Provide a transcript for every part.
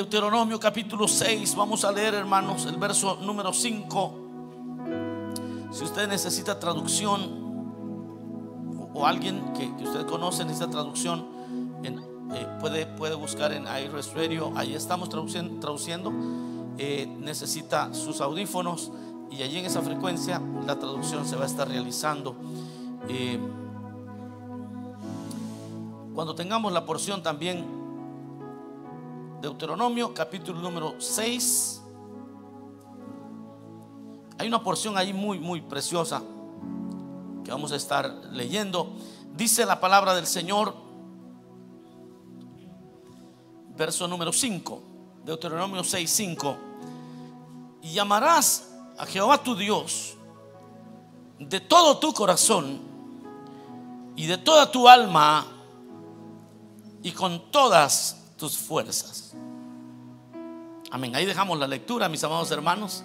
Deuteronomio capítulo 6, vamos a leer hermanos el verso número 5. Si usted necesita traducción o, alguien que, usted conoce necesita traducción, eh, puede, puede buscar en iRest Radio, ahí estamos traduciendo. eh, necesita sus audífonos y allí en esa frecuencia la traducción se va a estar realizando. Eh, cuando tengamos la porción también, Deuteronomio capítulo número 6, hay una porción ahí muy, muy preciosa que vamos a estar leyendo. Dice la palabra del Señor, verso número 5, Deuteronomio 6, 5. Y llamarás a Jehová tu Dios de todo tu corazón y de toda tu alma y con todas tus fuerzas. Amén. Ahí dejamos la lectura, mis amados hermanos.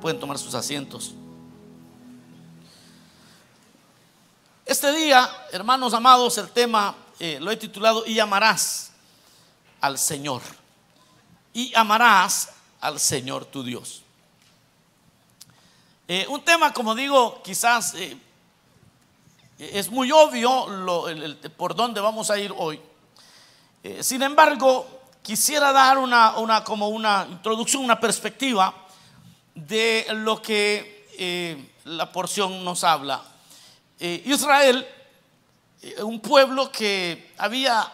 Pueden tomar sus asientos. Este día, hermanos amados, el tema eh, lo he titulado Y amarás al Señor. Y amarás al Señor tu Dios. Eh, un tema, como digo, quizás eh, es muy obvio por dónde vamos a ir hoy. Eh, sin embargo, quisiera dar una, como una introducción, una perspectiva de lo que eh, la porción nos habla. Eh, Israel, un pueblo que había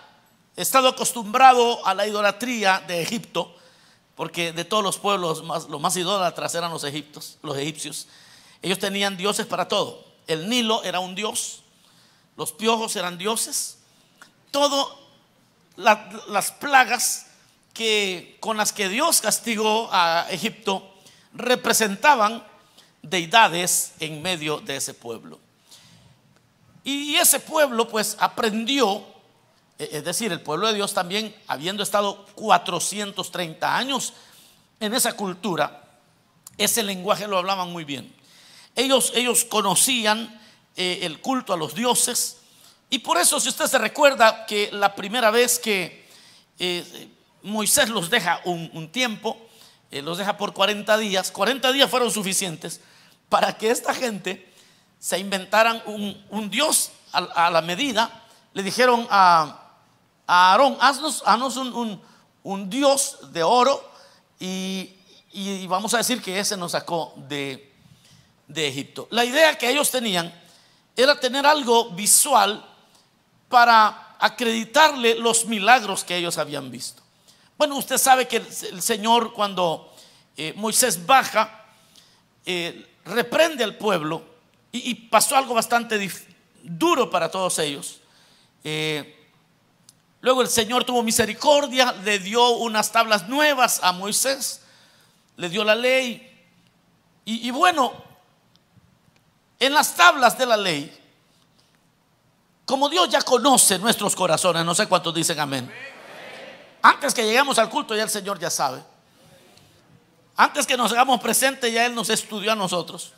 estado acostumbrado a la idolatría de Egipto, porque de todos los pueblos los más idólatras eran los los egipcios. Ellos tenían dioses para todo. El Nilo era un dios, los piojos eran dioses, todo las plagas que, con las que Dios castigó a Egipto representaban deidades en medio de ese pueblo. Y ese pueblo pues aprendió, e, es decir, el pueblo de Dios también, habiendo estado 430 años en esa cultura, ese lenguaje lo hablaban muy bien. Ellos, ellos conocían eh, el culto a los dioses, y por eso, si usted se recuerda que la primera vez que eh, Moisés los deja un, tiempo, eh, los deja por 40 días, 40 días fueron suficientes para que esta gente se inventaran un, Dios a, la medida. Le dijeron a, Aarón, haznos, un, Dios de oro y, vamos a decir que ese nos sacó de, de Egipto. La idea que ellos tenían era tener algo visual para acreditarle los milagros que ellos habían visto. Bueno, usted sabe que el, Señor cuando eh, Moisés baja, eh, reprende al pueblo y, pasó algo bastante duro para todos ellos. Eh, luego el Señor tuvo misericordia, le dio unas tablas nuevas a Moisés, le dio la ley. y bueno, en las tablas de la ley como Dios ya conoce nuestros corazones, no sé cuántos dicen amén. Antes que lleguemos al culto, ya el Señor ya sabe. Antes que nos hagamos presentes, ya Él nos estudió a nosotros.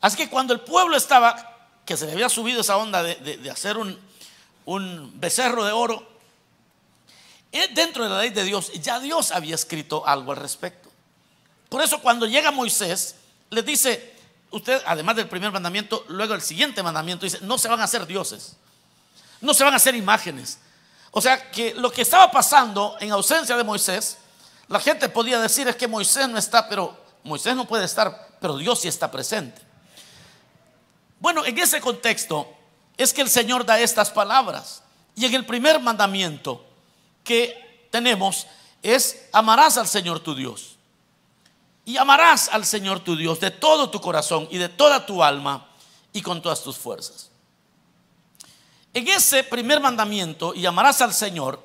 Así que cuando el pueblo estaba, que se le había subido esa onda de, hacer un, un becerro de oro, eh, dentro de la ley de Dios, ya Dios había escrito algo al respecto. Por eso cuando llega Moisés, le dice, usted, además del primer mandamiento, luego el siguiente mandamiento dice, no se van a hacer dioses, no se van a hacer imágenes. O sea que lo que estaba pasando en ausencia de Moisés, la gente podía decir es que Moisés no está, pero Moisés no puede estar, pero Dios sí está presente. Bueno, en ese contexto es que el Señor da estas palabras. Y en el primer mandamiento que tenemos es amarás al Señor tu Dios. Y amarás al Señor tu Dios de todo tu corazón y de toda tu alma y con todas tus fuerzas. En ese primer mandamiento, y amarás al Señor,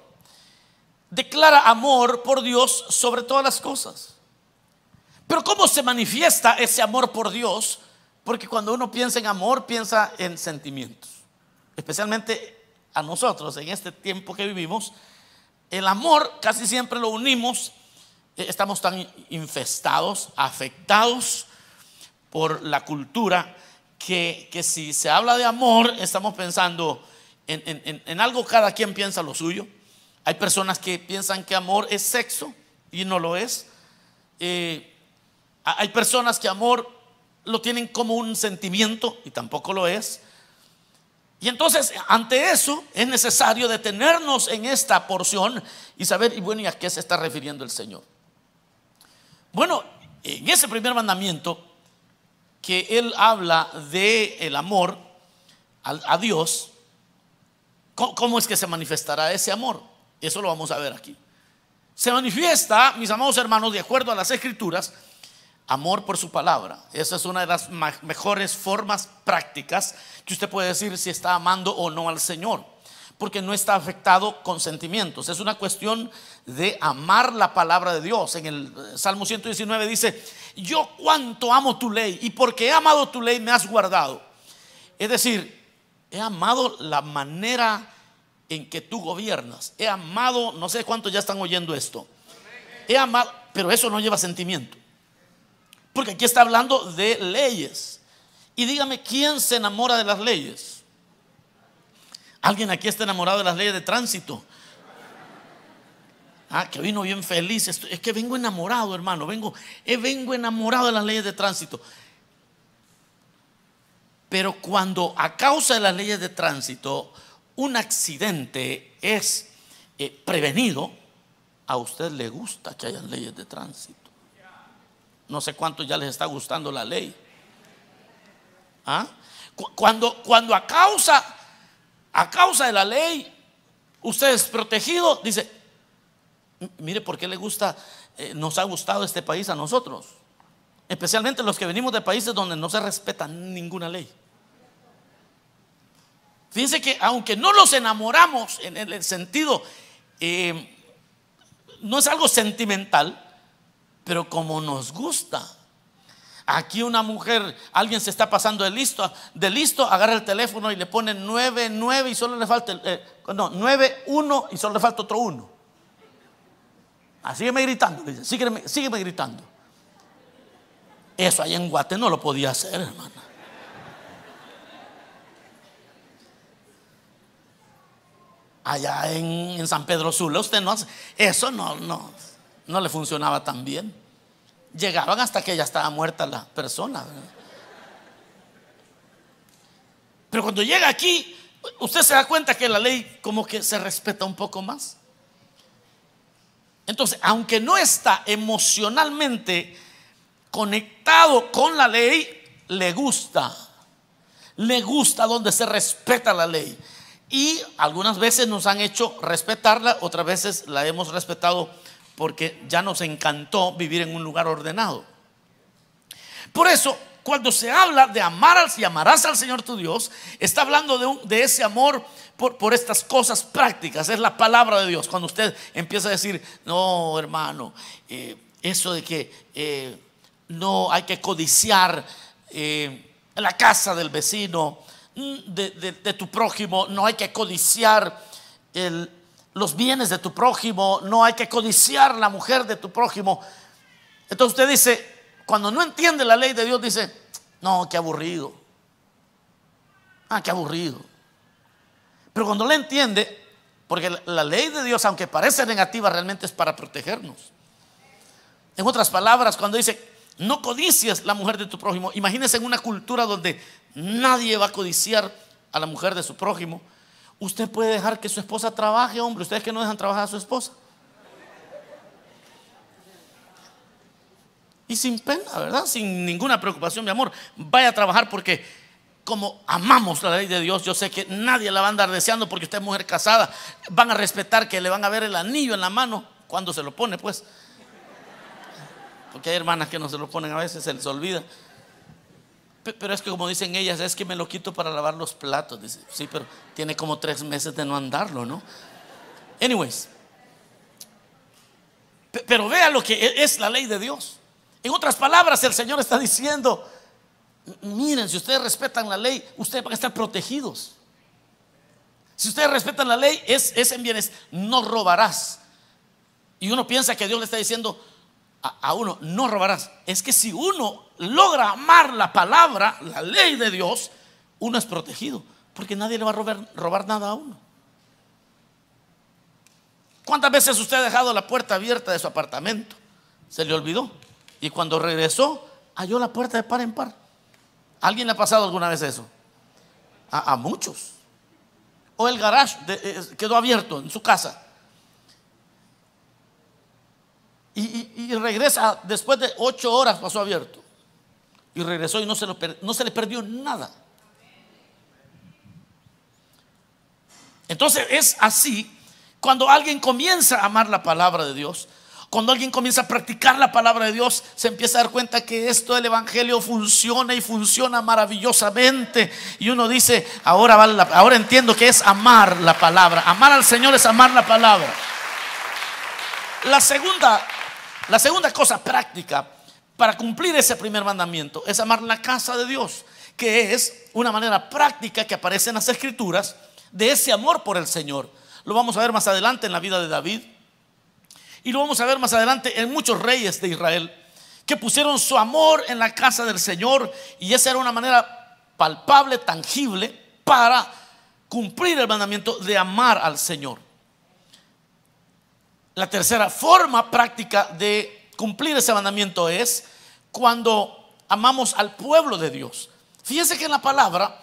declara amor por Dios sobre todas las cosas. Pero ¿cómo se manifiesta ese amor por Dios? Porque cuando uno piensa en amor, piensa en sentimientos. Especialmente a nosotros, en este tiempo que vivimos, el amor casi siempre lo unimos estamos tan infestados, afectados por la cultura, que, si se habla de amor, estamos pensando en, algo, cada quien piensa lo suyo. Hay personas que piensan que amor es sexo y no lo es. Eh, hay personas que amor lo tienen como un sentimiento y tampoco lo es. Y entonces, ante eso, es necesario detenernos en esta porción y saber, y bueno, ¿y a qué se está refiriendo el Señor? Bueno, en ese primer mandamiento, que Él habla de el amor a, Dios, ¿cómo es que se manifestará ese amor? Eso lo vamos a ver aquí. Se manifiesta, mis amados hermanos, de acuerdo a las escrituras, amor por su palabra. Esa es una de las mejores formas prácticas que usted puede decir si está amando o no al Señor, porque no está afectado con sentimientos. Es una cuestión de amar la palabra de Dios. En el Salmo 119 dice, yo cuánto amo tu ley y porque he amado tu ley me has guardado. Es decir, he amado la manera en que tú gobiernas. He amado, no sé cuántos ya están oyendo esto. He amado, pero eso no lleva sentimiento. Porque aquí está hablando de leyes. Y dígame, ¿quién se enamora de las leyes? ¿Alguien aquí está enamorado de las leyes de tránsito? Ah, que vino bien feliz. Es que vengo enamorado, hermano. Vengo, eh, vengo enamorado de las leyes de tránsito. Pero cuando a causa de las leyes de tránsito un accidente es eh, prevenido, a usted le gusta que haya leyes de tránsito. No sé cuánto ya les está gustando la ley. ¿Ah? Cuando, cuando a causa, a causa de la ley, usted es protegido, dice, mire por qué le gusta, eh, nos ha gustado este país a nosotros. Especialmente los que venimos de países donde no se respeta ninguna ley. Fíjense que aunque no los enamoramos en el sentido, eh, no es algo sentimental, pero como nos gusta. Aquí una mujer, alguien se está pasando de listo, de listo, agarra el teléfono y le pone 9, 9 y solo le falta, eh, no, 9, 1 y solo le falta otro 1. Ah, sígueme gritando, dice, sígueme, sígueme gritando. Eso ahí en Guate no lo podía hacer, hermana. Allá en, San Pedro Sula usted no hace, eso no, no no le funcionaba tan bien. Llegaban hasta que ya estaba muerta la persona. Pero cuando llega aquí, usted se da cuenta que la ley como que se respeta un poco más. Entonces, aunque no está emocionalmente conectado con la ley, le gusta. Le gusta donde se respeta la ley. Y algunas veces nos han hecho respetarla, otras veces la hemos respetado porque ya nos encantó vivir en un lugar ordenado. Por eso, cuando se habla de amar al y amarás al Señor tu Dios, está hablando de, ese amor por, estas cosas prácticas. Es la palabra de Dios. Cuando usted empieza a decir, no, hermano, eh, eso de que eh, no hay que codiciar eh, la casa del vecino, mm, de tu prójimo, no hay que codiciar el, los bienes de tu prójimo, no hay que codiciar la mujer de tu prójimo. Entonces usted dice, cuando no entiende la ley de Dios, dice, no, qué aburrido. Ah, qué aburrido. Pero cuando la entiende, porque la ley de Dios, aunque parece negativa, realmente es para protegernos. En otras palabras, cuando dice, no codicias la mujer de tu prójimo, imagínese en una cultura donde nadie va a codiciar a la mujer de su prójimo, Usted puede dejar que su esposa trabaje, hombre. Ustedes que no dejan trabajar a su esposa. Y sin pena, ¿verdad? Sin ninguna preocupación, mi amor. Vaya a trabajar porque como amamos la ley de Dios, yo sé que nadie la va a andar deseando porque usted es mujer casada. Van a respetar que le van a ver el anillo en la mano cuando se lo pone, pues. Porque hay hermanas que no se lo ponen a veces, se les olvida. Pero es que como dicen ellas, es que me lo quito para lavar los platos. Sí, pero tiene como tres meses de no andarlo, ¿no? Anyways. Pero vea lo que e-, es la ley de Dios. En otras palabras, el Señor está diciendo, miren, si ustedes respetan la ley, ustedes van a estar protegidos. Si ustedes respetan la ley, es, es en bienes, no robarás. Y uno piensa que Dios le está diciendo, a, uno, no robarás. Es que si uno logra amar la palabra, la ley de Dios, uno es protegido, porque nadie le va a robar, robar nada a uno. ¿Cuántas veces usted ha dejado la puerta abierta de su apartamento? Se le olvidó. Y cuando regresó, halló la puerta de par en par. ¿Alguien le ha pasado alguna vez eso? A, muchos. O el garage eh, quedó abierto en su casa. Y, regresa después de ocho horas pasó abierto. Y regresó y no se, no se le perdió nada. Entonces es así cuando alguien comienza a amar la palabra de Dios, cuando alguien comienza a practicar la palabra de Dios, se empieza a dar cuenta que esto del Evangelio funciona y funciona maravillosamente. Y uno dice, ahora, ahora entiendo que es amar la palabra. Amar al Señor es amar la palabra. La segunda, la segunda cosa práctica para cumplir ese primer mandamiento es amar la casa de Dios, que es una manera práctica que aparece en las escrituras de ese amor por el Señor. Lo vamos a ver más adelante en la vida de David. Y lo vamos a ver más adelante en muchos reyes de Israel que pusieron su amor en la casa del Señor y esa era una manera palpable, tangible para cumplir el mandamiento de amar al Señor. La tercera forma práctica de cumplir ese mandamiento es cuando amamos al pueblo de Dios. Fíjense que en la palabra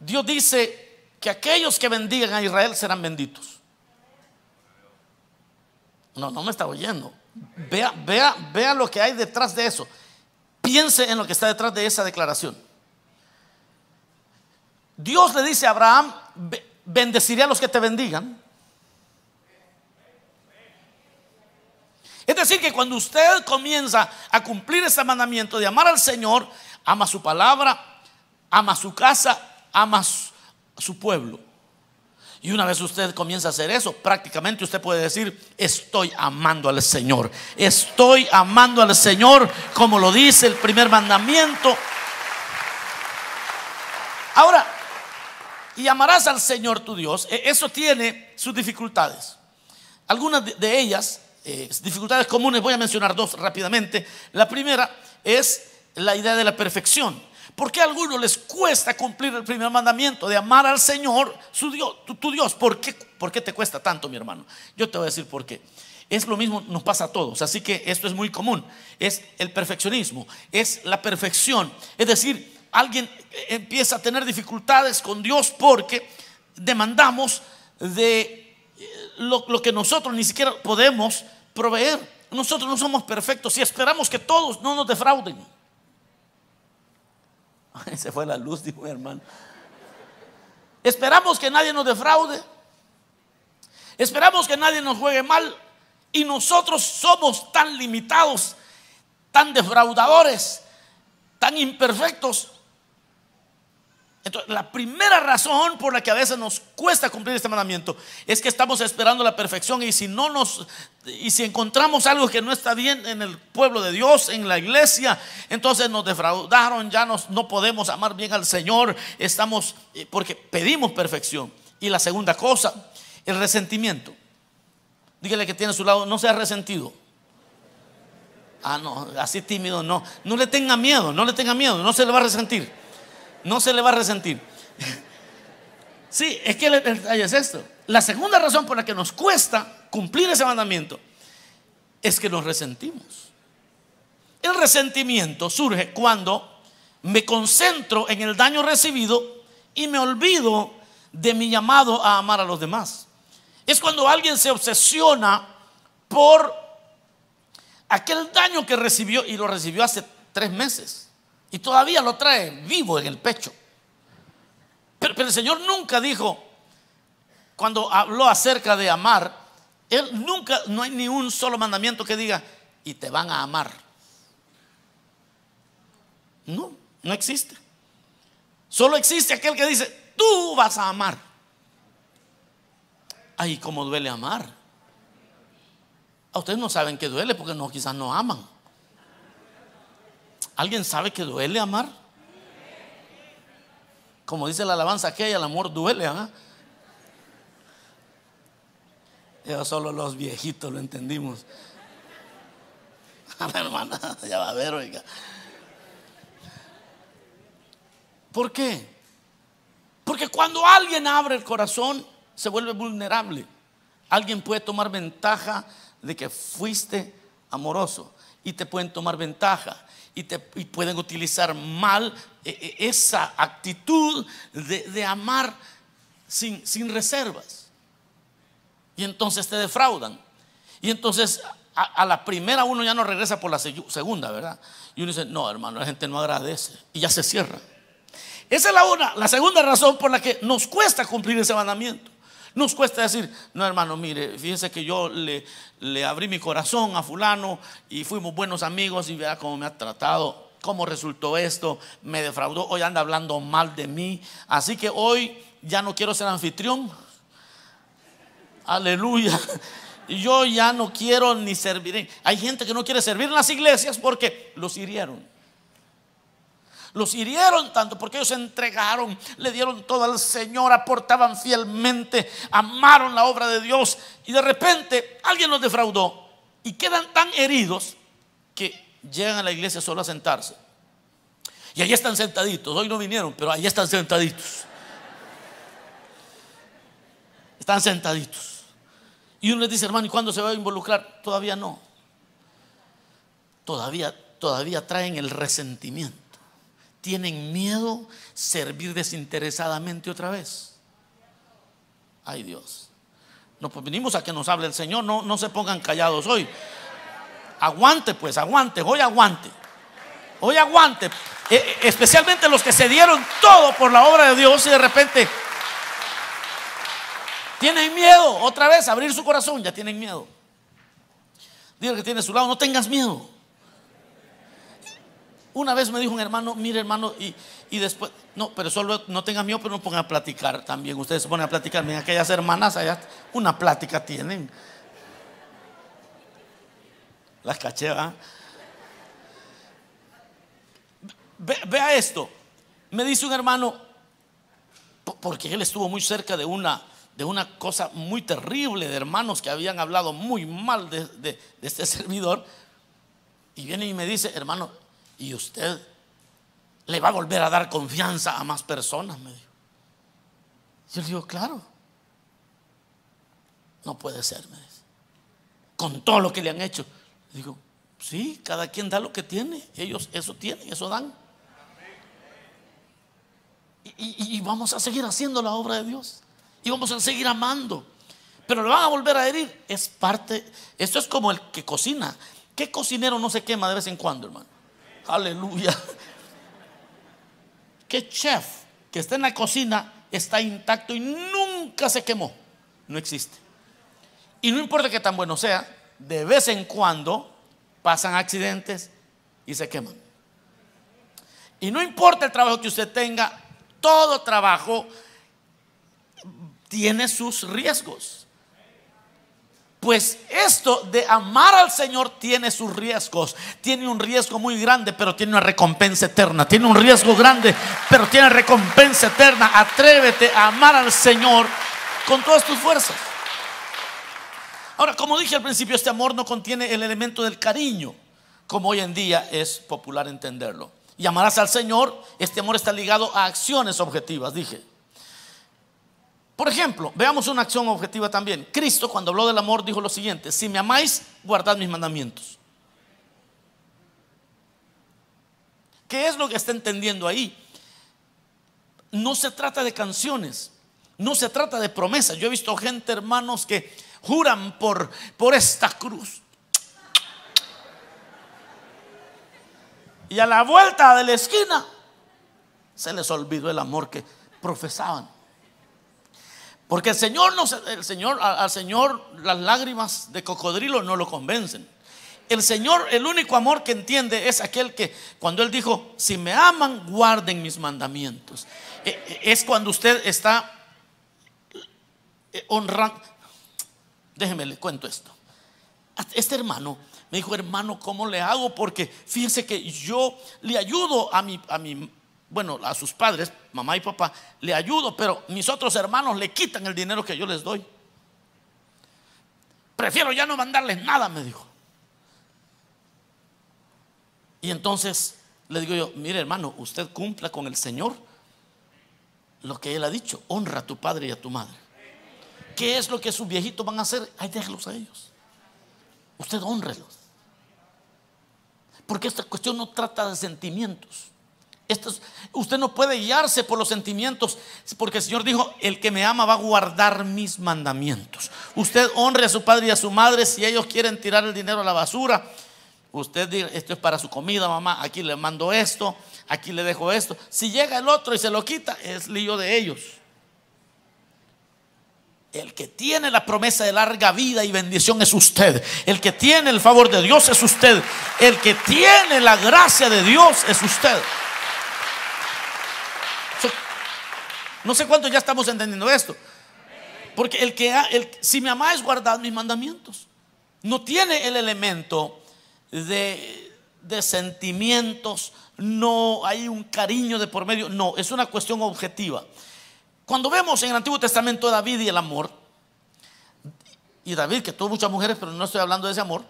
Dios dice que aquellos que bendigan a Israel serán benditos. No, no me está oyendo. Vea, vea, vea lo que hay detrás de eso. Piense en lo que está detrás de esa declaración. Dios le dice a Abraham, bendeciré a los que te bendigan. Es decir, que cuando usted comienza a cumplir ese mandamiento de amar al Señor, ama su palabra, ama su casa, ama su su pueblo. Y una vez usted comienza a hacer eso, prácticamente usted puede decir, estoy amando al Señor. Estoy amando al Señor como lo dice el primer mandamiento. Ahora, y amarás al Señor tu Dios. E, eso tiene sus dificultades. Algunas de ellas, eh, dificultades comunes, voy a mencionar dos rápidamente. La primera es la idea de la perfección. ¿Por qué a algunos les cuesta cumplir el primer mandamiento de amar al Señor, su Dios, tu, Dios? ¿Por qué, ¿Por qué te cuesta tanto, mi hermano? Yo te voy a decir por qué. Es lo mismo, nos pasa a todos, así que esto es muy común. Es el perfeccionismo, es la perfección. Es decir, alguien empieza a tener dificultades con Dios porque demandamos de lo, que nosotros ni siquiera podemos proveer. Nosotros no somos perfectos y esperamos que todos no nos defrauden. Se fue la luz, dijo hermano. Esperamos que nadie nos defraude. Esperamos que nadie nos juegue mal. Y nosotros somos tan limitados, tan defraudadores, tan imperfectos, entonces, la primera razón por la que a veces nos cuesta cumplir este mandamiento es que estamos esperando la perfección y si no nos y si encontramos algo que no está bien en el pueblo de Dios, en la iglesia, entonces nos defraudaron, ya no podemos amar bien al Señor, estamos eh, porque pedimos perfección. Y la segunda cosa, el resentimiento. Dígale que tiene a su lado, no sea resentido. Ah, no, así tímido, no. No le tenga miedo, no le tenga miedo, no se le va a resentir no se le va a resentir. Sí, es que el detalle es esto. La segunda razón por la que nos cuesta cumplir ese mandamiento es que nos resentimos. El resentimiento surge cuando me concentro en el daño recibido y me olvido de mi llamado a amar a los demás. Es cuando alguien se obsesiona por aquel daño que recibió y lo recibió hace tres meses. Y todavía lo trae vivo en el pecho. Pero, el Señor nunca dijo, cuando habló acerca de amar, Él nunca, no hay ni un solo mandamiento que diga, y te van a amar. No, no existe. Solo existe aquel que dice, tú vas a amar. Ay, cómo duele amar. A ustedes no saben que duele porque no, quizás no aman. ¿Alguien sabe que duele amar? Como dice la alabanza que el amor duele. ¿ah? Ya solo los viejitos lo entendimos. A la hermana, ya va a ver, oiga. ¿Por qué? Porque cuando alguien abre el corazón, se vuelve vulnerable. Alguien puede tomar ventaja de que fuiste amoroso y te pueden tomar ventaja y, te, pueden utilizar mal eh, eh, esa actitud de, amar sin, sin reservas. Y entonces te defraudan. Y entonces a, la primera uno ya no regresa por la segunda, ¿verdad? Y uno dice, no, hermano, la gente no agradece. Y ya se cierra. Esa es la, una, la segunda razón por la que nos cuesta cumplir ese mandamiento. Nos cuesta decir, no hermano, mire, fíjese que yo le, le abrí mi corazón a fulano y fuimos buenos amigos y vea cómo me ha tratado, cómo resultó esto, me defraudó, hoy anda hablando mal de mí. Así que hoy ya no quiero ser anfitrión. Aleluya. Yo ya no quiero ni servir. Hay gente que no quiere servir en las iglesias porque los hirieron. Los hirieron tanto porque ellos se entregaron, le dieron todo al Señor, aportaban fielmente, amaron la obra de Dios y de repente alguien los defraudó y quedan tan heridos que llegan a la iglesia solo a sentarse. Y allí están sentaditos. Hoy no vinieron, pero allí están sentaditos. Están sentaditos. Y uno les dice, hermano, ¿y cuándo se va a involucrar? Todavía no. Todavía, todavía traen el resentimiento tienen miedo servir desinteresadamente otra vez. Ay Dios. No, pues venimos a que nos hable el Señor, no, no se pongan callados hoy. Aguante pues, aguante, hoy aguante. Hoy aguante. E, e, especialmente los que se dieron todo por la obra de Dios y de repente tienen miedo otra vez, abrir su corazón, ya tienen miedo. Dile que tiene a su lado, no tengas miedo. Una vez me dijo un hermano, mire hermano, y, después, no, pero solo no tengan miedo, pero no pongan a platicar también. Ustedes se ponen a platicar, miren, aquellas hermanas allá, una plática tienen. Las caché, vea esto. Me dice un hermano, porque él estuvo muy cerca de una, de una cosa muy terrible, de hermanos que habían hablado muy mal de, de este servidor. Y viene y me dice, hermano, y usted le va a volver a dar confianza a más personas, me dijo. Yo le digo, claro. No puede ser, me dice. Con todo lo que le han hecho. Le digo, sí, cada quien da lo que tiene. Ellos eso tienen, eso dan. Y, vamos a seguir haciendo la obra de Dios. Y vamos a seguir amando. Pero le van a volver a herir. Es parte. Esto es como el que cocina. ¿Qué cocinero no se quema de vez en cuando, hermano? Aleluya. Que chef que está en la cocina está intacto y nunca se quemó. No existe. Y no importa que tan bueno sea, de vez en cuando pasan accidentes y se queman. Y no importa el trabajo que usted tenga, todo trabajo tiene sus riesgos. Pues esto de amar al Señor tiene sus riesgos. Tiene un riesgo muy grande, pero tiene una recompensa eterna. Tiene un riesgo grande, pero tiene recompensa eterna. Atrévete a amar al Señor con todas tus fuerzas. Ahora, como dije al principio, este amor no contiene el elemento del cariño, como hoy en día es popular entenderlo. Y amarás al Señor, este amor está ligado a acciones objetivas, dije. Por ejemplo, veamos una acción objetiva también. Cristo cuando habló del amor dijo lo siguiente, si me amáis, guardad mis mandamientos. ¿Qué es lo que está entendiendo ahí? No se trata de canciones, no se trata de promesas. Yo he visto gente, hermanos, que juran por, por esta cruz. Y a la vuelta de la esquina se les olvidó el amor que profesaban. Porque el Señor, no, el Señor, al Señor las lágrimas de cocodrilo no lo convencen. El Señor, el único amor que entiende es aquel que cuando Él dijo, si me aman, guarden mis mandamientos. E, e, es cuando usted está eh, honrando. Déjeme le cuento esto. Este hermano me dijo, hermano, ¿cómo le hago? Porque fíjese que yo le ayudo a mi, a mi bueno, a sus padres, mamá y papá, le ayudo, pero mis otros hermanos le quitan el dinero que yo les doy. Prefiero ya no mandarles nada, me dijo. Y entonces le digo yo, mire hermano, usted cumpla con el Señor lo que Él ha dicho, honra a tu padre y a tu madre. qué es lo que sus viejitos van a hacer, ahí déjelos a ellos. Usted honrelos. Porque esta cuestión no trata de sentimientos. Usted no puede guiarse por los sentimientos, porque el Señor dijo, el que me ama va a guardar mis mandamientos. Usted honre a su padre y a su madre si ellos quieren tirar el dinero a la basura. Usted dice, esto es para su comida, mamá, aquí le mando esto, aquí le dejo esto. Si llega el otro y se lo quita, es lío de ellos. El que tiene la promesa de larga vida y bendición es usted. El que tiene el favor de Dios es usted. El que tiene la gracia de Dios es usted. No sé cuánto ya estamos entendiendo esto. Porque el que, el, si mi mamá es guardar mis mandamientos, no tiene el elemento de, de sentimientos, no hay un cariño de por medio, no, es una cuestión objetiva. Cuando vemos en el Antiguo Testamento a David y el amor, y David que tuvo muchas mujeres, pero no estoy hablando de ese amor,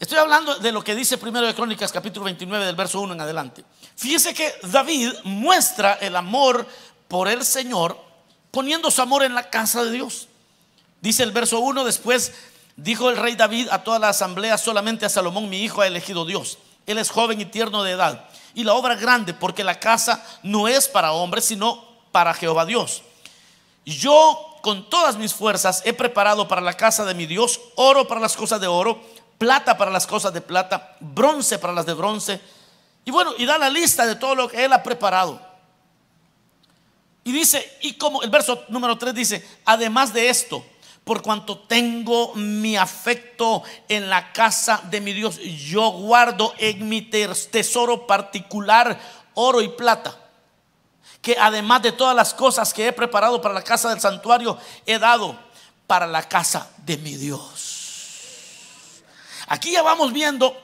estoy hablando de lo que dice primero de Crónicas capítulo 29 del verso 1 en adelante. Fíjese que David muestra el amor por el Señor poniendo su amor en la casa de Dios. Dice el verso 1, después dijo el rey David a toda la asamblea, solamente a Salomón mi hijo ha elegido Dios. Él es joven y tierno de edad. Y la obra grande, porque la casa no es para hombres, sino para Jehová Dios. Yo con todas mis fuerzas he preparado para la casa de mi Dios oro para las cosas de oro, plata para las cosas de plata, bronce para las de bronce. Y bueno, y da la lista de todo lo que él ha preparado. Y dice, y como el verso número 3 dice, además de esto, por cuanto tengo mi afecto en la casa de mi Dios, yo guardo en mi tesoro particular oro y plata que además de todas las cosas que he preparado para la casa del santuario, he dado para la casa de mi Dios. Aquí ya vamos viendo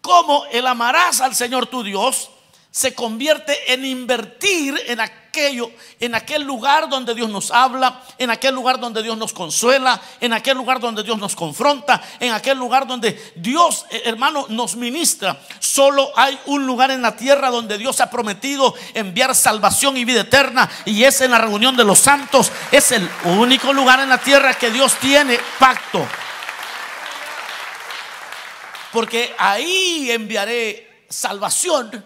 cómo el amarás al Señor tu Dios se convierte en invertir en aquello, en aquel lugar donde Dios nos habla, en aquel lugar donde Dios nos consuela, en aquel lugar donde Dios nos confronta, en aquel lugar donde Dios, eh, hermano, nos ministra. Solo hay un lugar en la tierra donde Dios ha prometido enviar salvación y vida eterna y es en la reunión de los santos. Es el único lugar en la tierra que Dios tiene pacto. Porque ahí enviaré salvación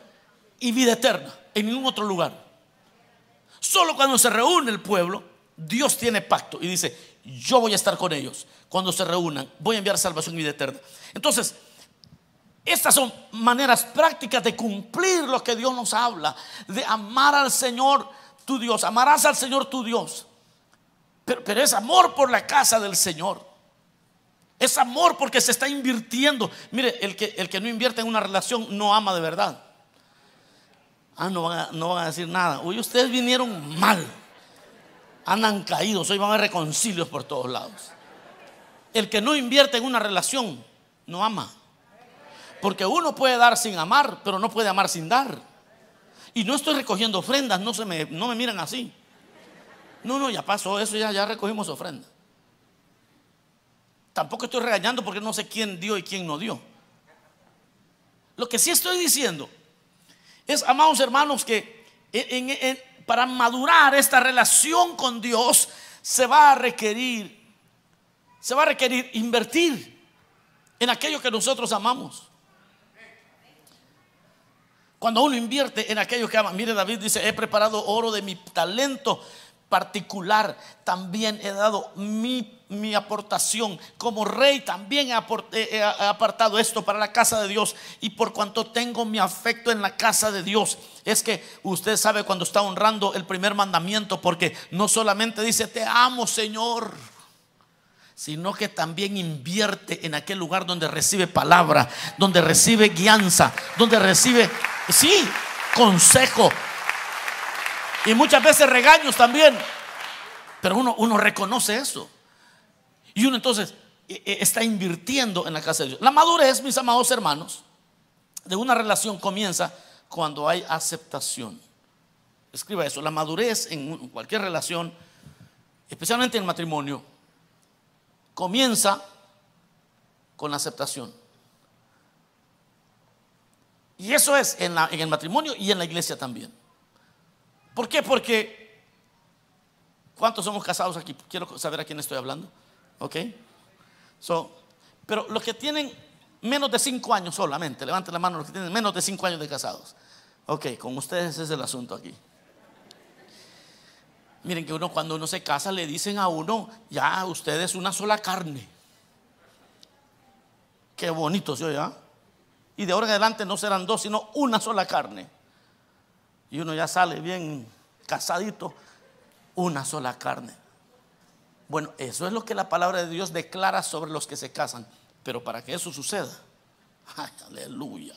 y vida eterna en ningún otro lugar. Solo cuando se reúne el pueblo, Dios tiene pacto y dice, yo voy a estar con ellos. Cuando se reúnan, voy a enviar salvación y vida eterna. Entonces, estas son maneras prácticas de cumplir lo que Dios nos habla, de amar al Señor tu Dios. Amarás al Señor tu Dios. Pero, pero es amor por la casa del Señor. Es amor porque se está invirtiendo. Mire, el que, el que no invierte en una relación no ama de verdad. Ah, no van, a, no van a decir nada. Hoy ustedes vinieron mal. Andan caídos. Hoy van a reconcilios por todos lados. El que no invierte en una relación no ama. Porque uno puede dar sin amar, pero no puede amar sin dar. Y no estoy recogiendo ofrendas, no, se me, no me miran así. No, no, ya pasó eso, ya, ya recogimos ofrendas. Tampoco estoy regañando porque no sé quién dio y quién no dio. Lo que sí estoy diciendo es, amados hermanos, que para madurar esta relación con Dios se va a requerir, se va a requerir invertir en aquello que nosotros amamos. Cuando uno invierte en aquello que ama, mire David dice, he preparado oro de mi talento particular, también he dado mi, aportación. Como rey también he, apartado esto para la casa de Dios. Y por cuanto tengo mi afecto en la casa de Dios, es que usted sabe cuando está honrando el primer mandamiento, porque no solamente dice, te amo Señor sino que también invierte en aquel lugar donde recibe palabra, donde recibe guianza, donde recibe, sí, consejo, y muchas veces regaños también. Pero uno, reconoce eso. Y uno entonces e, e, está invirtiendo en la casa de Dios. La madurez, mis amados hermanos, de una relación comienza cuando hay aceptación. Escriba eso. La madurez en cualquier relación, especialmente en el matrimonio, comienza con la aceptación. Y eso es en el matrimonio y en la iglesia también. ¿Por qué? Porque ¿Cuántos somos casados aquí? Quiero saber a quién estoy hablando. ¿Ok? Pero los que tienen menos de cinco años solamente, levanten la mano los que tienen menos de cinco años de casados. Ok, con ustedes es el asunto aquí. Miren que uno cuando uno se casa le dicen a uno, ya usted es una sola carne. Qué bonito se oye, ¿ah? Y de ahora en adelante no serán dos, sino una sola carne. Y uno ya sale bien casadito, una sola carne. Bueno, eso es lo que la palabra de Dios declara sobre los que se casan. Pero para que eso suceda, aleluya.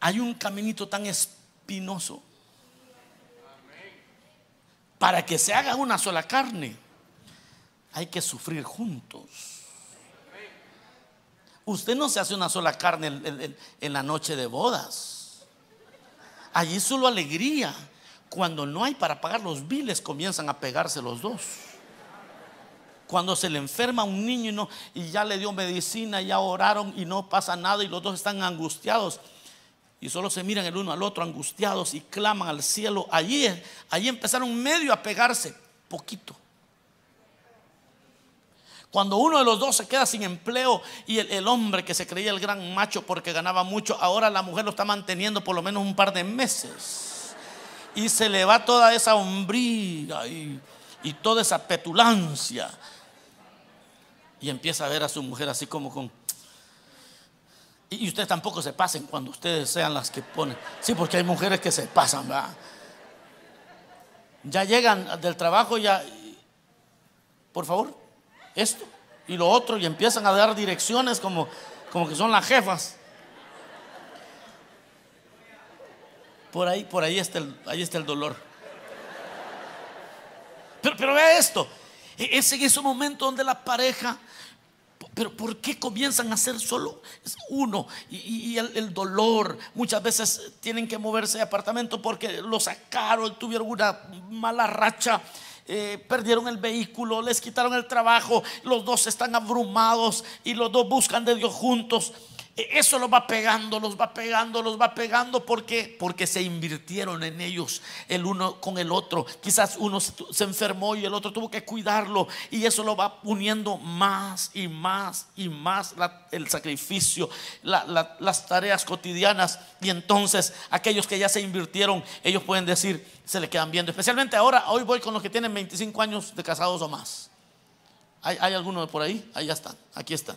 Hay un caminito tan espinoso para que se haga una sola carne. Hay que sufrir juntos. Usted no se hace una sola carne en, la noche de bodas. Allí solo alegría. Cuando no hay para pagar los biles, comienzan a pegarse los dos. Cuando se le enferma un niño y, no, y ya le dio medicina, ya oraron y no pasa nada y los dos están angustiados y solo se miran el uno al otro angustiados y claman al cielo. Allí, allí empezaron medio a pegarse, poquito. Cuando uno de los dos se queda sin empleo y el, hombre que se creía el gran macho porque ganaba mucho, ahora la mujer lo está manteniendo por lo menos un par de meses y se le va toda esa hombría y, toda esa petulancia. Y empieza a ver a su mujer así como con... Y ustedes tampoco se pasen cuando ustedes sean las que ponen. Sí, porque hay mujeres que se pasan, ¿verdad? Ya llegan del trabajo ya... Por favor, esto y lo otro y empiezan a dar direcciones como, como que son las jefas. Por ahí, por ahí está el, ahí está el dolor. Pero, pero vea esto. E, es en ese momento donde la pareja pero ¿por qué comienzan a ser solo uno? Y, el, dolor, muchas veces tienen que moverse de apartamento porque lo sacaron, tuvieron una mala racha. Eh, perdieron el vehículo, les quitaron el trabajo, los dos están abrumados y los dos buscan de Dios juntos. E-, eso los va pegando, los va pegando, los va pegando porque porque se invirtieron en ellos el uno con el otro. Quizás uno se enfermó y el otro tuvo que cuidarlo y eso lo va uniendo más y más y más el sacrificio, las tareas cotidianas y entonces aquellos que ya se invirtieron, ellos pueden decir, se le quedan viendo. Especialmente ahora, hoy voy con los que tienen 25 años de casados o más. ¿Hay, hay alguno por ahí? Ahí ya están, aquí están.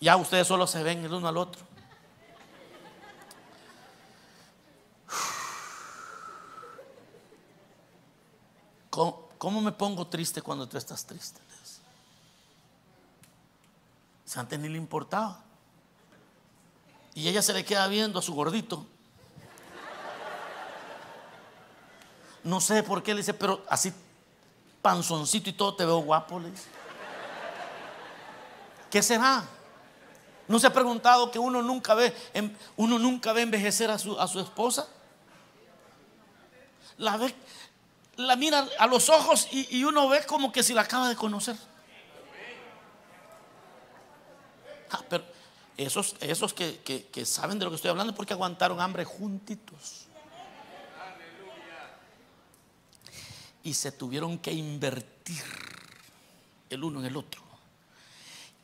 Ya ustedes solo se ven el uno al otro. ¿Cómo, me pongo triste cuando tú estás triste? Si antes ni le importaba. Y ella se le queda viendo a su gordito. No sé por qué le dice, pero así panzoncito y todo te veo guapo, le dice. ¿Qué será? ¿No se ha preguntado que uno nunca ve, uno nunca ve envejecer a su, esposa? La ve, la mira a los ojos y, uno ve como que si la acaba de conocer. Ah, pero esos, esos que, que, saben de lo que estoy hablando porque aguantaron hambre juntitos. Y se tuvieron que invertir el uno en el otro.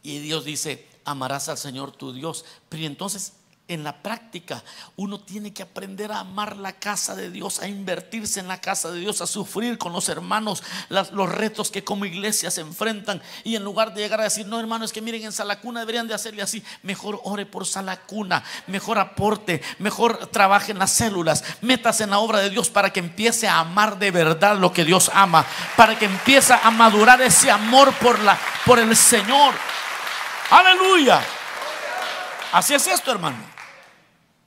Y Dios dice, amarás al Señor tu Dios. Pero entonces en la práctica uno tiene que aprender a amar la casa de Dios, a invertirse en la casa de Dios, a sufrir con los hermanos los retos que como iglesia se enfrentan. Y en lugar de llegar a decir, no hermano, es que miren en Salacuna deberían de hacerle así, mejor ore por Salacuna, mejor aporte, mejor trabaje en las células, metas en la obra de Dios para que empiece a amar de verdad lo que Dios ama, para que empiece a madurar ese amor por, la, por el Señor. Aleluya. Así es esto, hermano.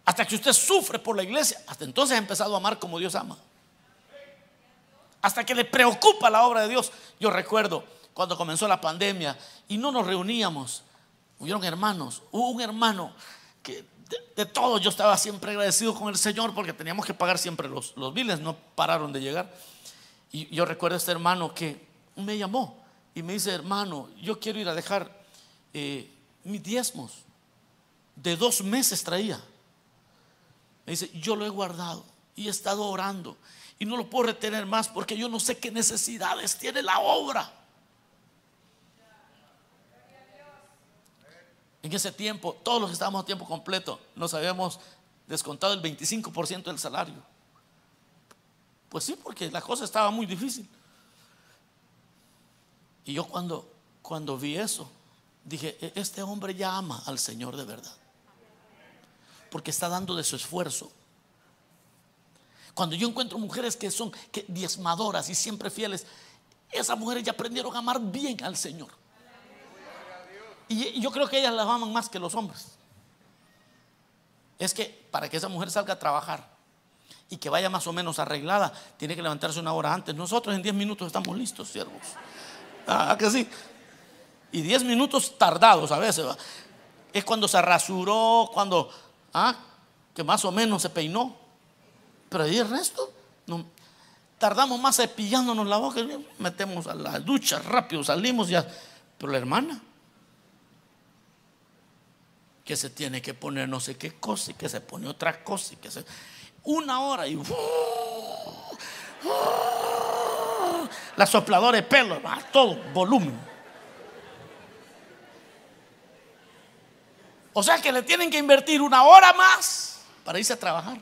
Hasta que usted sufre por la iglesia, hasta entonces ha empezado a amar como Dios ama. Hasta que le preocupa la obra de Dios. Yo recuerdo cuando comenzó la pandemia y no nos reuníamos. Hubieron hermanos. Hubo un hermano que de, todos yo estaba siempre agradecido con el Señor porque teníamos que pagar siempre los, los biles, no pararon de llegar. Y yo recuerdo a este hermano que me llamó y me dice, hermano, yo quiero ir a dejar eh, mis diezmos. De dos meses traía. Me dice, yo lo he guardado y he estado orando y no lo puedo retener más porque yo no sé qué necesidades tiene la obra. En ese tiempo, todos los que estábamos a tiempo completo, nos habíamos descontado el 25% del salario. Pues sí, porque la cosa estaba muy difícil. Y yo cuando, cuando vi eso, dije, e-, este hombre ya ama al Señor de verdad. Porque está dando de su esfuerzo. Cuando yo encuentro mujeres que son diezmadoras y siempre fieles, esas mujeres ya aprendieron a amar bien al Señor. Y yo creo que ellas las aman más que los hombres. Es que para que esa mujer salga a trabajar y que vaya más o menos arreglada, tiene que levantarse una hora antes. Nosotros en 10 minutos estamos listos, siervos. Ah, que sí. Y 10 minutos tardados a veces. Es cuando se rasuró, cuando, ah, que más o menos se peinó. Pero ahí el resto, tardamos más cepillándonos la boca, metemos a la ducha rápido, salimos ya. Pero la hermana, que se tiene que poner no sé qué cosa y que se pone otra cosa y que se una hora y la sopladora de pelo, todo volumen. O sea que le tienen que invertir una hora más para irse a trabajar.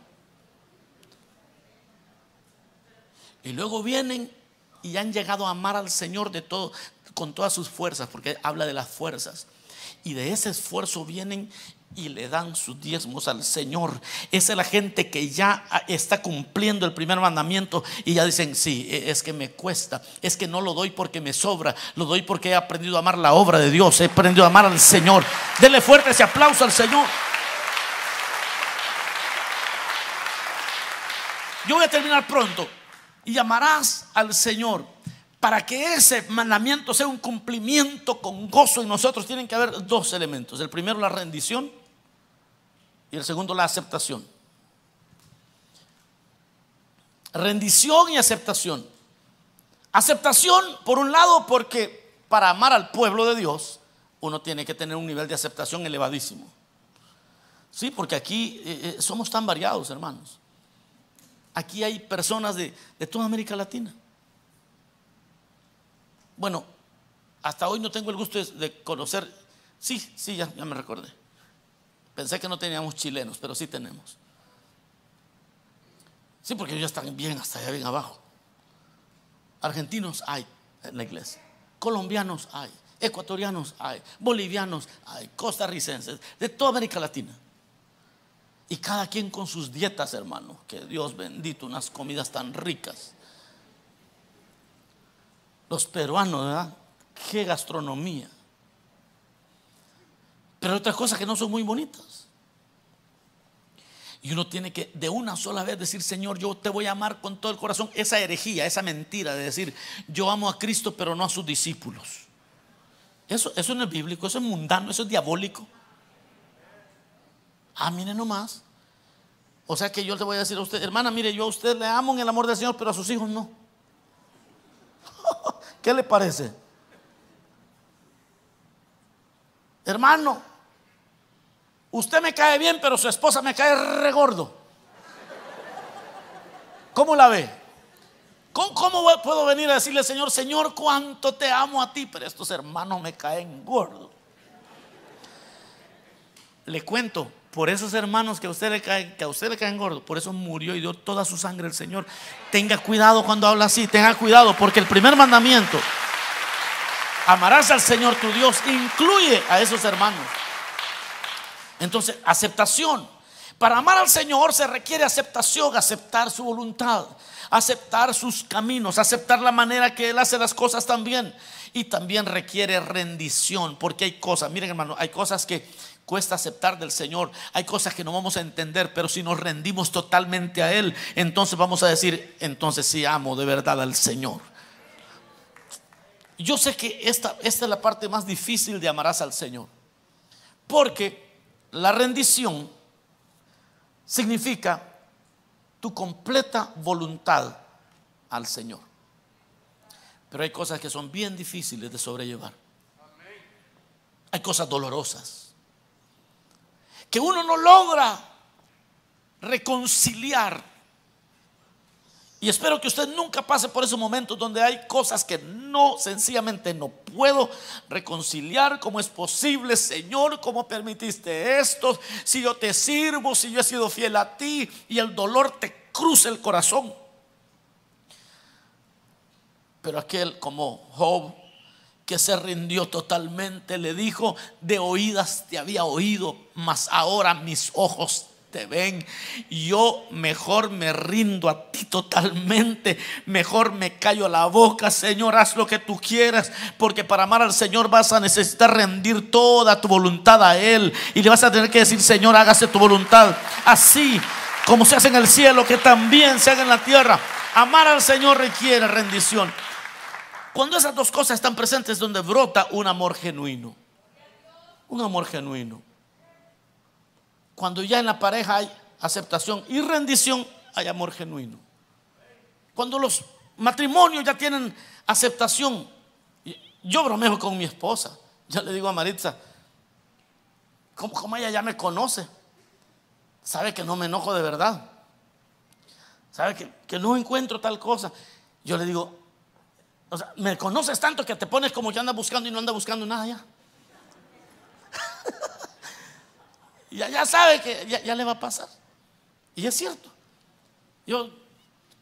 Y luego vienen y han llegado a amar al Señor de todo, con todas sus fuerzas, porque habla de las fuerzas y de ese esfuerzo vienen y le dan sus diezmos al Señor. Esa es la gente que ya está cumpliendo el primer mandamiento y ya dicen, sí, e, es que me cuesta, es que no lo doy porque me sobra, lo doy porque he aprendido a amar la obra de Dios, he aprendido a amar al Señor. Dele fuerte ese aplauso al Señor. Yo voy a terminar pronto y llamarás al Señor para que ese mandamiento sea un cumplimiento con gozo en nosotros, tienen que haber dos elementos. El primero, la rendición y el segundo, la aceptación. Rendición y aceptación. Aceptación, por un lado, porque para amar al pueblo de Dios, uno tiene que tener un nivel de aceptación elevadísimo. Sí, porque aquí eh, eh, somos tan variados, hermanos. Aquí hay personas de, de toda América Latina. Bueno, hasta hoy no tengo el gusto de, conocer. Sí, sí, ya, me recordé. Pensé que no teníamos chilenos, pero sí tenemos. Sí, porque ellos están bien hasta allá, bien abajo. Argentinos hay en la iglesia. Colombianos hay. Ecuatorianos hay. Bolivianos hay. Costarricenses. De toda América Latina. Y cada quien con sus dietas, hermano. Que Dios bendito, unas comidas tan ricas. Los peruanos, ¿verdad? Qué gastronomía. Pero hay otras cosas que no son muy bonitas. Y uno tiene que de una sola vez decir, Señor, yo te voy a amar con todo el corazón. Esa herejía, esa mentira de decir, yo amo a Cristo, pero no a sus discípulos. Eso, eso no es bíblico, eso es mundano, eso es diabólico. Ah, mire nomás. O sea que yo le voy a decir a usted, hermana, mire, yo a usted le amo en el amor del Señor, pero a sus hijos no. ¿Qué le parece? Hermano, usted me cae bien, pero su esposa me cae regordo. ¿Cómo la ve? ¿Cómo, ¿Cómo, puedo venir a decirle, Señor, Señor, cuánto te amo a ti, pero estos hermanos me caen gordo? Le cuento, por esos hermanos que a usted le caen, que a usted le caen gordos, por eso murió y dio toda su sangre el Señor. Tenga cuidado cuando habla así, tenga cuidado, porque el primer mandamiento, amarás al Señor tu Dios, incluye a esos hermanos. Entonces, aceptación. Para amar al Señor se requiere aceptación, aceptar su voluntad, aceptar sus caminos, aceptar la manera que Él hace las cosas también. Y también requiere rendición, porque hay cosas, miren hermano, hay cosas que cuesta aceptar del Señor. Hay cosas que no vamos a entender, pero si nos rendimos totalmente a Él, entonces vamos a decir, entonces sí amo de verdad al Señor. Yo sé que esta, esta es la parte más difícil de amarás al Señor, porque la rendición significa tu completa voluntad al Señor. Pero hay cosas que son bien difíciles de sobrellevar. Hay cosas dolorosas que uno no logra reconciliar. Y espero que usted nunca pase por esos momentos donde hay cosas que no, sencillamente no puedo reconciliar. ¿Cómo es posible, Señor? ¿Cómo permitiste esto? Si yo te sirvo, si yo he sido fiel a ti y el dolor te cruza el corazón. Pero aquel como Job que se rindió totalmente, le dijo, de oídas te había oído, mas ahora mis ojos te ven. Yo mejor me rindo a ti totalmente, mejor me callo la boca, Señor, haz lo que tú quieras, porque para amar al Señor vas a necesitar rendir toda tu voluntad a Él y le vas a tener que decir, Señor, hágase tu voluntad, así como se hace en el cielo, que también se haga en la tierra. Amar al Señor requiere rendición. Cuando esas dos cosas están presentes es donde brota un amor genuino. Un amor genuino. Cuando ya en la pareja hay aceptación y rendición, hay amor genuino. Cuando los matrimonios ya tienen aceptación, yo bromeo con mi esposa. Yo le digo a Maritza, como, ella ya me conoce, sabe que no me enojo de verdad, sabe que, que no encuentro tal cosa. Yo le digo, o sea, me conoces tanto que te pones como que anda buscando y no anda buscando nada ya. ya, ya sabe que ya, le va a pasar. Y es cierto. Yo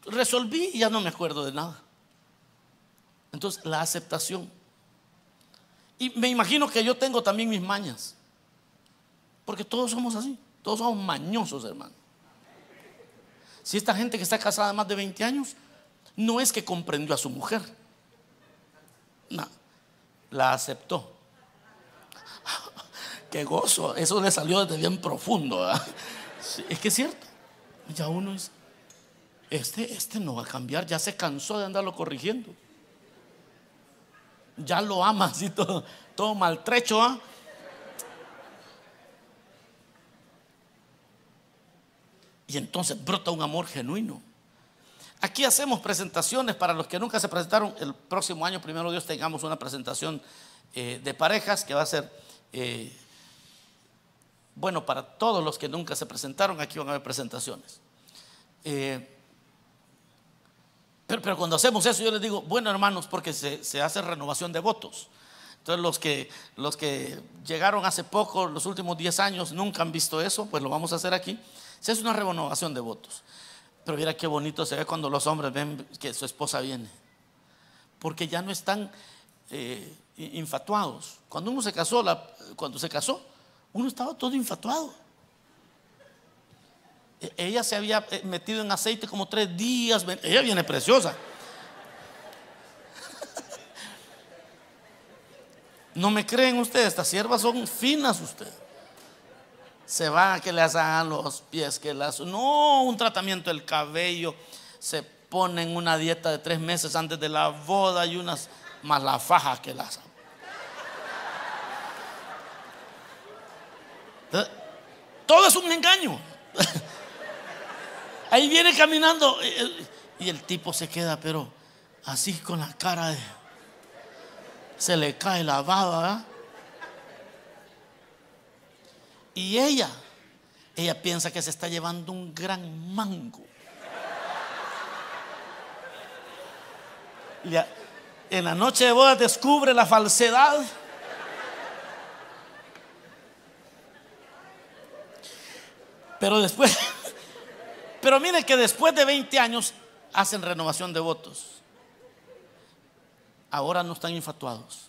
resolví y ya no me acuerdo de nada. Entonces, la aceptación. Y me imagino que yo tengo también mis mañas. Porque todos somos así. Todos somos mañosos, hermano. Si esta gente que está casada más de 20 años, no es que comprendió a su mujer no, la aceptó. Qué gozo, eso le salió desde bien profundo. es que es cierto. Ya uno es, este, este no va a cambiar, ya se cansó de andarlo corrigiendo. Ya lo ama así todo, todo maltrecho. ¿ah? Y entonces brota un amor genuino. Aquí hacemos presentaciones para los que nunca se presentaron. El próximo año, primero Dios, tengamos una presentación eh, de parejas que va a ser, eh, bueno, para todos los que nunca se presentaron, aquí van a haber presentaciones. Eh, pero, cuando hacemos eso, yo les digo, bueno, hermanos, porque se, hace renovación de votos. Entonces, los que, los que llegaron hace poco, los últimos 10 años, nunca han visto eso, pues lo vamos a hacer aquí. Se hace una renovación de votos. Pero mira qué bonito se ve cuando los hombres ven que su esposa viene. Porque ya no están eh, infatuados. Cuando uno se casó, cuando se casó, uno estaba todo infatuado. E, ella se había eh, metido en aceite como tres días. Ella viene preciosa. No me creen ustedes, estas siervas son finas ustedes se va que le hagan los pies, que las... No, un tratamiento del cabello, se ponen una dieta de tres meses antes de la boda y unas más la faja que las... Todo es un engaño. Ahí viene caminando y el tipo se queda, pero así con la cara de... Se le cae la baba, y ella, ella piensa que se está llevando un gran mango. En la noche de boda descubre la falsedad. Pero después, pero mire que después de 20 años hacen renovación de votos. Ahora no están infatuados.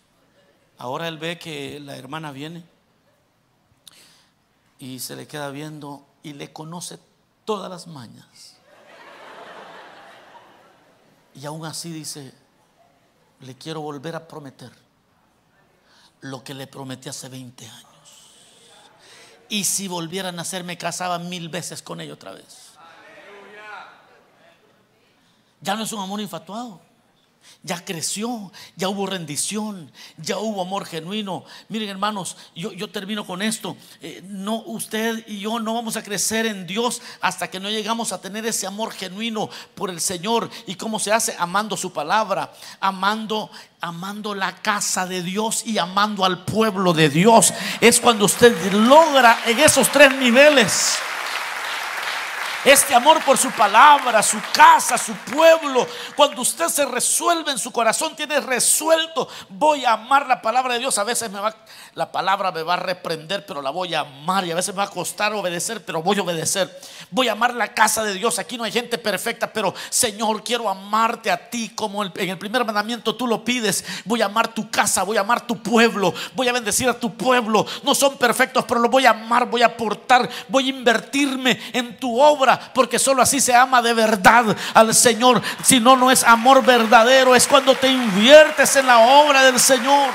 Ahora él ve que la hermana viene y se le queda viendo y le conoce todas las mañas. Y aún así dice, le quiero volver a prometer lo que le prometí hace 20 años. Y si volviera a nacer, me casaba mil veces con ella otra vez. Ya no es un amor infatuado ya creció, ya hubo rendición, ya hubo amor genuino. Miren hermanos, yo, yo termino con esto. Eh, no, usted y yo no vamos a crecer en Dios hasta que no llegamos a tener ese amor genuino por el Señor. ¿Y cómo se hace? Amando su palabra, amando, amando la casa de Dios y amando al pueblo de Dios. Es cuando usted logra en esos tres niveles Este amor por su palabra, su casa, su pueblo. Cuando usted se resuelve en su corazón, tiene resuelto, voy a amar la palabra de Dios. A veces me va, la palabra me va a reprender, pero la voy a amar. Y a veces me va a costar obedecer, pero voy a obedecer. Voy a amar la casa de Dios. Aquí no hay gente perfecta, pero Señor, quiero amarte a ti como en el primer mandamiento tú lo pides. Voy a amar tu casa, voy a amar tu pueblo, voy a bendecir a tu pueblo. No son perfectos, pero los voy a amar, voy a aportar, voy a invertirme en tu obra porque solo así se ama de verdad al Señor. Si no, no es amor verdadero, es cuando te inviertes en la obra del Señor.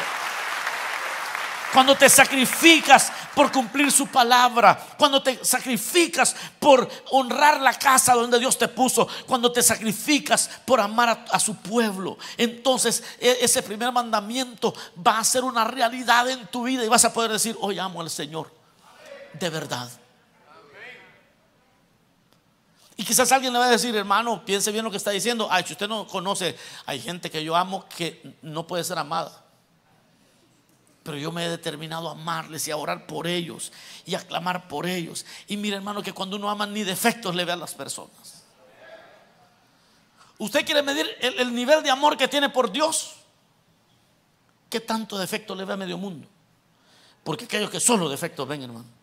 Cuando te sacrificas por cumplir su palabra, cuando te sacrificas por honrar la casa donde Dios te puso, cuando te sacrificas por amar a, su pueblo, entonces e, ese primer mandamiento va a ser una realidad en tu vida y vas a poder decir, hoy amo al Señor, de verdad. Y quizás alguien le va a decir, hermano, piense bien lo que está diciendo. Ay, si usted no conoce, hay gente que yo amo que no puede ser amada. Pero yo me he determinado a amarles y a orar por ellos y a clamar por ellos. Y mire, hermano, que cuando uno ama ni defectos le ve a las personas. ¿Usted quiere medir el, el nivel de amor que tiene por Dios? ¿Qué tanto defecto le ve a medio mundo? Porque aquellos que solo defectos ven, hermano.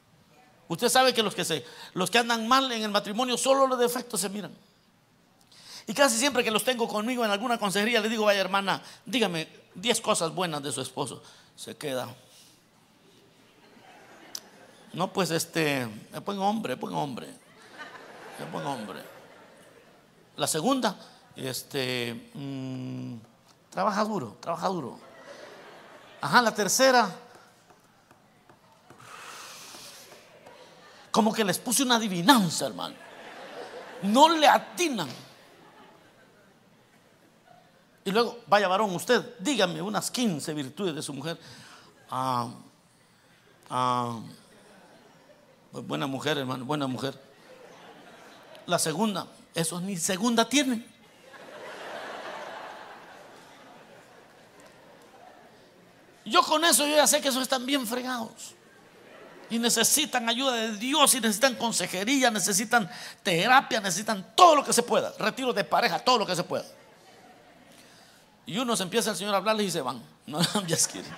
Usted sabe que los que, se, los que andan mal en el matrimonio, solo los defectos se miran. Y casi siempre que los tengo conmigo en alguna consejería, le digo, vaya hermana, dígame 10 cosas buenas de su esposo. Se queda. No, pues este, me pongo hombre, me pongo hombre. Me pongo hombre. La segunda, este, mm, trabaja duro, trabaja duro. Ajá, la tercera, Como que les puse una adivinanza, hermano. No le atinan. Y luego, vaya varón, usted, dígame unas 15 virtudes de su mujer. Ah, ah, pues buena mujer, hermano, buena mujer. La segunda, esos ni segunda tienen. Yo con eso yo ya sé que esos están bien fregados y necesitan ayuda de Dios y necesitan consejería, necesitan terapia, necesitan todo lo que se pueda, retiro de pareja, todo lo que se pueda. Y uno se empieza el Señor a hablarles y se van. No, just kidding.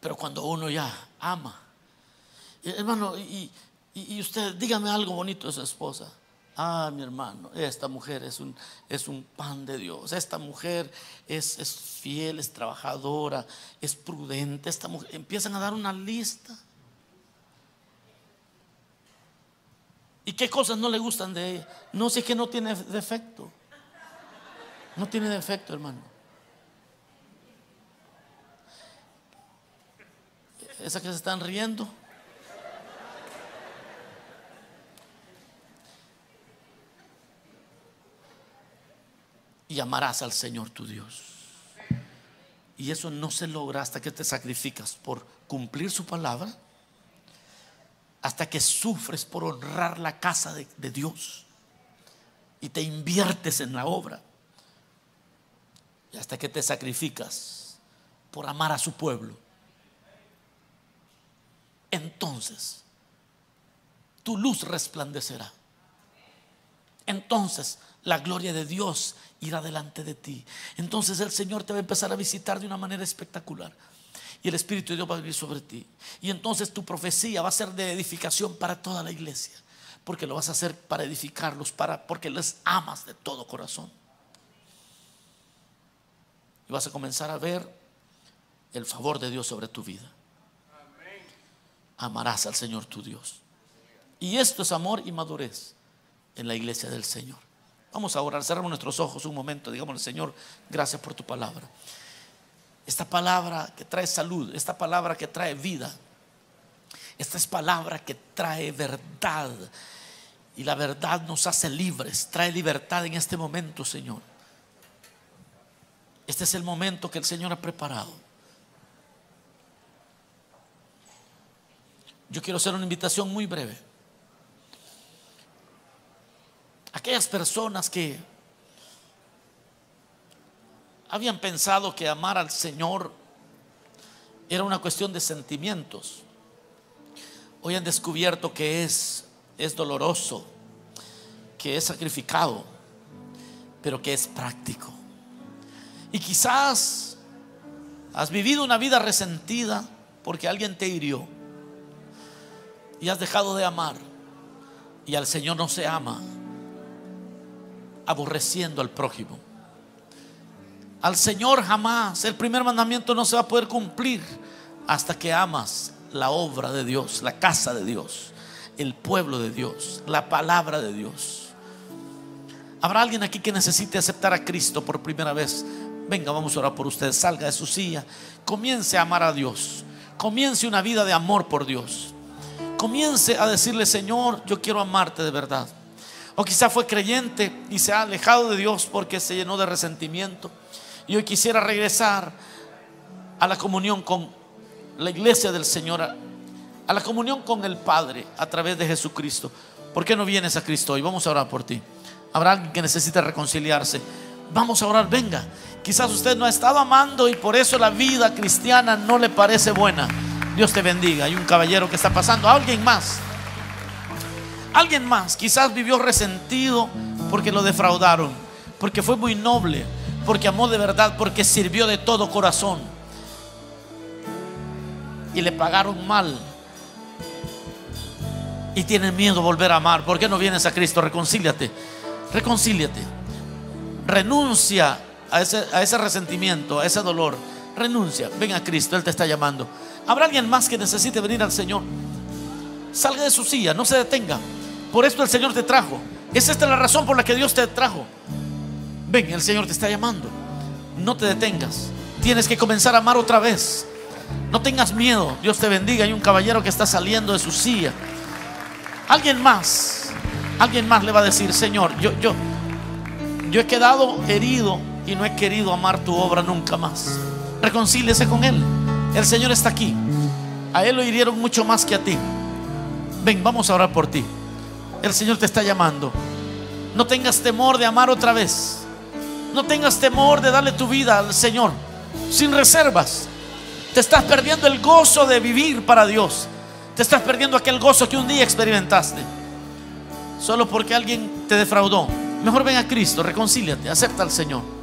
Pero cuando uno ya ama, hermano, y, y usted dígame algo bonito de su esposa. Ah, mi hermano, esta mujer es un, es un pan de Dios. Esta mujer es, es, fiel, es trabajadora, es prudente. Esta mujer, empiezan a dar una lista. ¿Y qué cosas no le gustan de ella? No sé que no tiene defecto. No tiene defecto, hermano. Esa que se están riendo. Y amarás al Señor tu Dios. Y eso no se logra hasta que te sacrificas por cumplir su palabra, hasta que sufres por honrar la casa de, Dios y te inviertes en la obra, y hasta que te sacrificas por amar a su pueblo. Entonces, tu luz resplandecerá. Entonces, la gloria de Dios irá delante de ti. Entonces el Señor te va a empezar a visitar de una manera espectacular. Y el Espíritu de Dios va a venir sobre ti. Y entonces tu profecía va a ser de edificación para toda la iglesia. Porque lo vas a hacer para edificarlos, para, porque les amas de todo corazón. Y vas a comenzar a ver el favor de Dios sobre tu vida. Amarás al Señor tu Dios. Y esto es amor y madurez en la iglesia del Señor. Vamos a orar, cerramos nuestros ojos un momento, digamos, Señor, gracias por tu palabra. Esta palabra que trae salud, esta palabra que trae vida, esta es palabra que trae verdad. Y la verdad nos hace libres, trae libertad en este momento, Señor. Este es el momento que el Señor ha preparado. Yo quiero hacer una invitación muy breve. Aquellas personas que habían pensado que amar al Señor era una cuestión de sentimientos. Hoy han descubierto que es, es doloroso, que es sacrificado, pero que es práctico. Y quizás has vivido una vida resentida porque alguien te hirió y has dejado de amar. Y al Señor no se ama aborreciendo al prójimo. Al Señor jamás el primer mandamiento no se va a poder cumplir hasta que amas la obra de Dios, la casa de Dios, el pueblo de Dios, la palabra de Dios. ¿Habrá alguien aquí que necesite aceptar a Cristo por primera vez? Venga, vamos a orar por usted. Salga de su silla. Comience a amar a Dios. Comience una vida de amor por Dios. Comience a decirle, Señor, yo quiero amarte de verdad. O quizá fue creyente y se ha alejado de Dios porque se llenó de resentimiento. Y hoy quisiera regresar a la comunión con la iglesia del Señor, a la comunión con el Padre a través de Jesucristo. ¿Por qué no vienes a Cristo hoy? Vamos a orar por ti. Habrá alguien que necesite reconciliarse. Vamos a orar, venga. Quizás usted no ha estado amando y por eso la vida cristiana no le parece buena. Dios te bendiga. Hay un caballero que está pasando. Alguien más. Alguien más. Quizás vivió resentido porque lo defraudaron. Porque fue muy noble. Porque amó de verdad. Porque sirvió de todo corazón. Y le pagaron mal. Y tienen miedo volver a amar. ¿Por qué no vienes a Cristo? Reconcíliate. Reconcíliate. Renuncia a ese, a ese resentimiento, a ese dolor. Renuncia. Ven a Cristo. Él te está llamando. ¿Habrá alguien más que necesite venir al Señor? Salga de su silla, no se detenga. Por esto el Señor te trajo. Es esta la razón por la que Dios te trajo. Ven, el Señor te está llamando. No te detengas. Tienes que comenzar a amar otra vez. No tengas miedo. Dios te bendiga. Hay un caballero que está saliendo de su silla. Alguien más. Alguien más le va a decir, Señor, yo, yo, yo he quedado herido y no he querido amar tu obra nunca más. Reconcíliese con Él. El Señor está aquí. A Él lo hirieron mucho más que a ti. Ven, vamos a orar por ti. El Señor te está llamando. No tengas temor de amar otra vez. No tengas temor de darle tu vida al Señor sin reservas. Te estás perdiendo el gozo de vivir para Dios. Te estás perdiendo aquel gozo que un día experimentaste. Solo porque alguien te defraudó. Mejor ven a Cristo, reconcíliate, acepta al Señor.